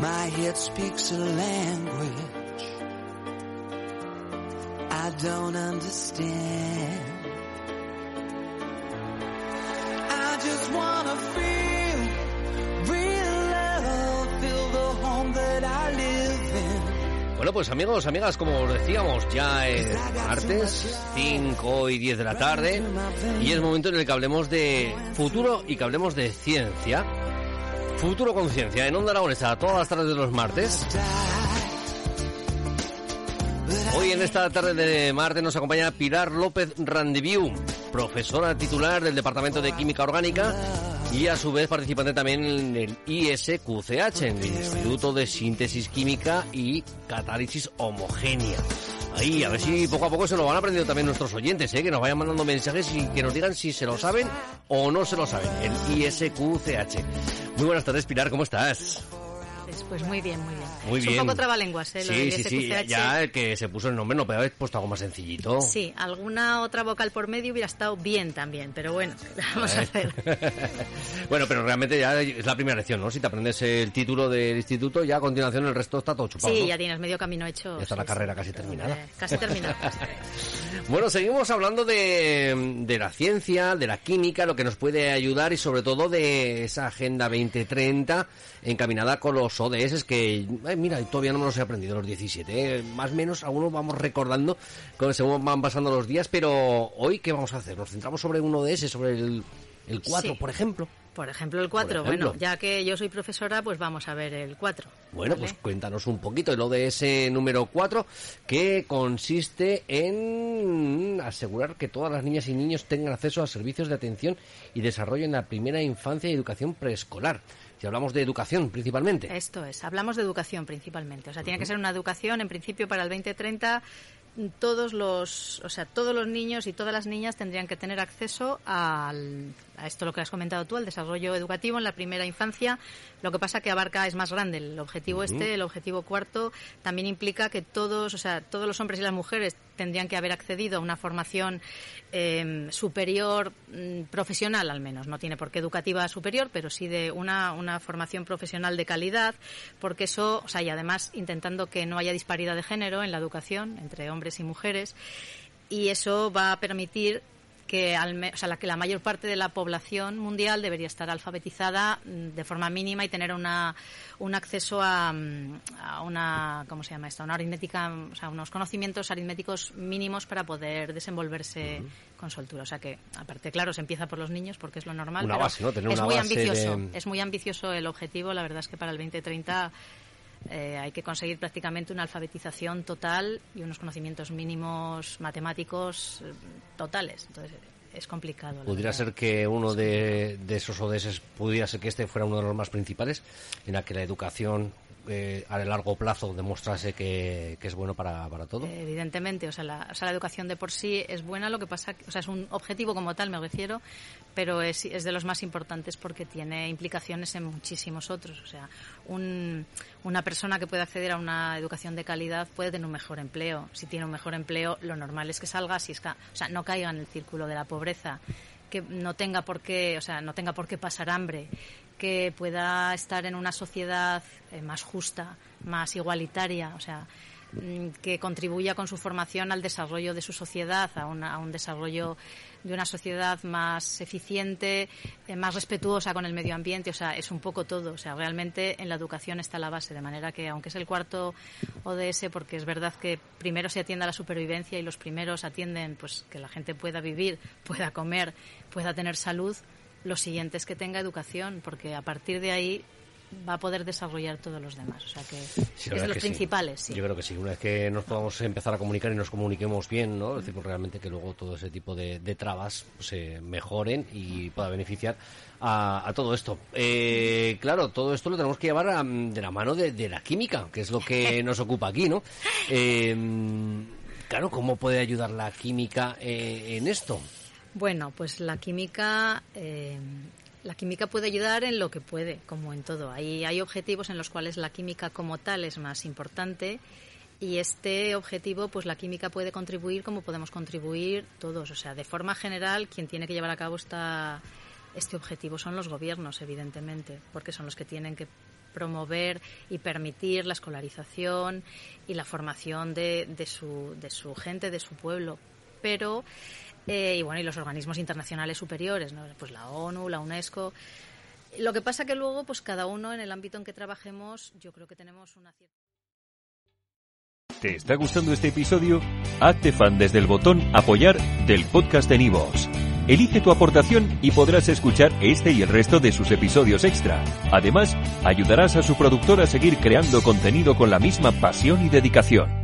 My head speaks a language I don't understand. I just wanna feel real love, feel the home that I live in. Bueno, pues amigos, amigas, como os decíamos, ya es martes, 5 y 10 de la tarde, y es momento en el que hablemos de futuro y que hablemos de ciencia. Futuro Conciencia en Onda Aragonesa, todas las tardes de los martes. Hoy en esta tarde de martes nos acompaña Pilar López Randiviu, profesora titular del Departamento de Química Orgánica y a su vez participante también en el ISQCH, en el Instituto de Síntesis Química y Catálisis Homogénea. Ahí, a ver si poco a poco se lo van aprendiendo también nuestros oyentes, ¿eh? que nos vayan mandando mensajes y que nos digan si se lo saben o no se lo saben. El ISQCH. Muy buenas tardes, Pilar, ¿cómo estás? Pues, pues muy bien, muy bien. Muy es bien. un poco trabalenguas, ¿eh? Lo Sí, sí. Ya el que se puso el nombre no podía haber puesto algo más sencillito. Sí, alguna otra vocal por medio hubiera estado bien también, pero bueno, ¿qué le vamos a hacer? bueno, pero realmente ya es la primera lección, ¿no? Si te aprendes el título del instituto, ya a continuación el resto está todo chupado. Sí, ¿no? ya tienes medio camino hecho. Ya está la carrera sí. casi terminada. Eh, Casi terminada. Bueno, seguimos hablando de, de la ciencia, de la química, lo que nos puede ayudar y sobre todo de esa Agenda 2030 encaminada con los ODS que, ay, mira, todavía no me los he aprendido los 17. eh, Más o menos algunos vamos recordando con- según van pasando los días, pero hoy, ¿qué vamos a hacer? ¿Nos centramos sobre un ODS, sobre el, el 4, Sí. por ejemplo? Por ejemplo, el 4. ejemplo. Bueno, ya que yo soy profesora, pues vamos a ver el 4. Bueno, pues cuéntanos un poquito el ODS número 4, que consiste en asegurar que todas las niñas y niños tengan acceso a servicios de atención y desarrollo en la primera infancia y educación preescolar. Si hablamos de educación principalmente. Esto es, hablamos de educación principalmente. O sea, tiene que ser una educación, en principio, para el 2030 todos los, o sea, todos los niños y todas las niñas tendrían que tener acceso al, a esto lo que has comentado tú, al desarrollo educativo en la primera infancia. Lo que pasa que abarca es más grande el objetivo este, el objetivo cuarto también implica que todos, o sea, todos los hombres y las mujeres tendrían que haber accedido a una formación eh, superior mm, profesional al menos, no tiene por qué educativa superior, pero sí de una, una formación profesional de calidad, porque eso, o sea, y además intentando que no haya disparidad de género en la educación entre hombres y mujeres, y eso va a permitir que, al me- o sea, la, que la mayor parte de la población mundial debería estar alfabetizada mm, de forma mínima y tener una, un acceso a, mm, a una, ¿cómo se llama esto? Una aritmética, o sea, unos conocimientos aritméticos mínimos para poder desenvolverse con soltura. O sea que, aparte, claro, se empieza por los niños porque es lo normal. Una pero base, ¿no? Tener es una muy base ambicioso. de- Es muy ambicioso el objetivo. La verdad es que para el 2030 eh, hay que conseguir prácticamente una alfabetización total y unos conocimientos mínimos matemáticos eh, totales. Entonces es complicado. Pudiera verdad. ser que uno de, de esos ODS pudiera ser que este fuera uno de los más principales, en la que la educación eh, a largo plazo demostrase que, es bueno para, todo. Eh, Evidentemente, o sea, la, educación de por sí es buena, lo que pasa, o sea, es un objetivo como tal, me refiero, pero es, de los más importantes porque tiene implicaciones en muchísimos otros. O sea, un- una persona que puede acceder a una educación de calidad puede tener un mejor empleo. Si tiene un mejor empleo, lo normal es que salga, si es o sea, no caiga en el círculo de la pobreza, que no tenga por qué, o sea, no tenga por qué pasar hambre, que pueda estar en una sociedad eh, más justa, más igualitaria, o sea, mm, que contribuya con su formación al desarrollo de su sociedad, a, a un desarrollo de una sociedad más eficiente, eh, más respetuosa con el medio ambiente, o sea, es un poco todo, o sea, realmente en la educación está la base, de manera que aunque es el cuarto ODS, porque es verdad que primero se atiende a la supervivencia y los primeros atienden pues que la gente pueda vivir, pueda comer, pueda tener salud, lo siguiente es que tenga educación, porque a partir de ahí va a poder desarrollar todos los demás, o sea que Sí, es de los que principales, sí. Yo creo que sí. Una vez que nos podamos empezar a comunicar y nos comuniquemos bien, ¿no? Es decir, pues realmente que luego todo ese tipo de, de trabas se mejoren y pueda beneficiar a, a todo esto. Eh, claro, todo esto lo tenemos que llevar a- de la mano de, de la química, que es lo que nos ocupa aquí, ¿no? Eh, claro, ¿cómo puede ayudar la química eh, en esto? Bueno, pues la química, eh, la química puede ayudar en lo que puede, como en todo. Hay, hay objetivos en los cuales la química como tal es más importante y este objetivo, pues la química puede contribuir como podemos contribuir todos. O sea, de forma general, quien tiene que llevar a cabo esta, este objetivo son los gobiernos, evidentemente, porque son los que tienen que promover y permitir la escolarización y la formación de, de su, de su gente, de su pueblo. Pero, eh, y bueno, y los organismos internacionales superiores, ¿no? pues la ONU, la UNESCO. Lo que pasa que luego, pues cada uno en el ámbito en que trabajemos, yo creo que tenemos una cierta. ¿Te está gustando este episodio? Hazte fan desde el botón Apoyar del podcast de Nivos. Elige tu aportación y podrás escuchar este y el resto de sus episodios extra. Además, ayudarás a su productor a seguir creando contenido con la misma pasión y dedicación.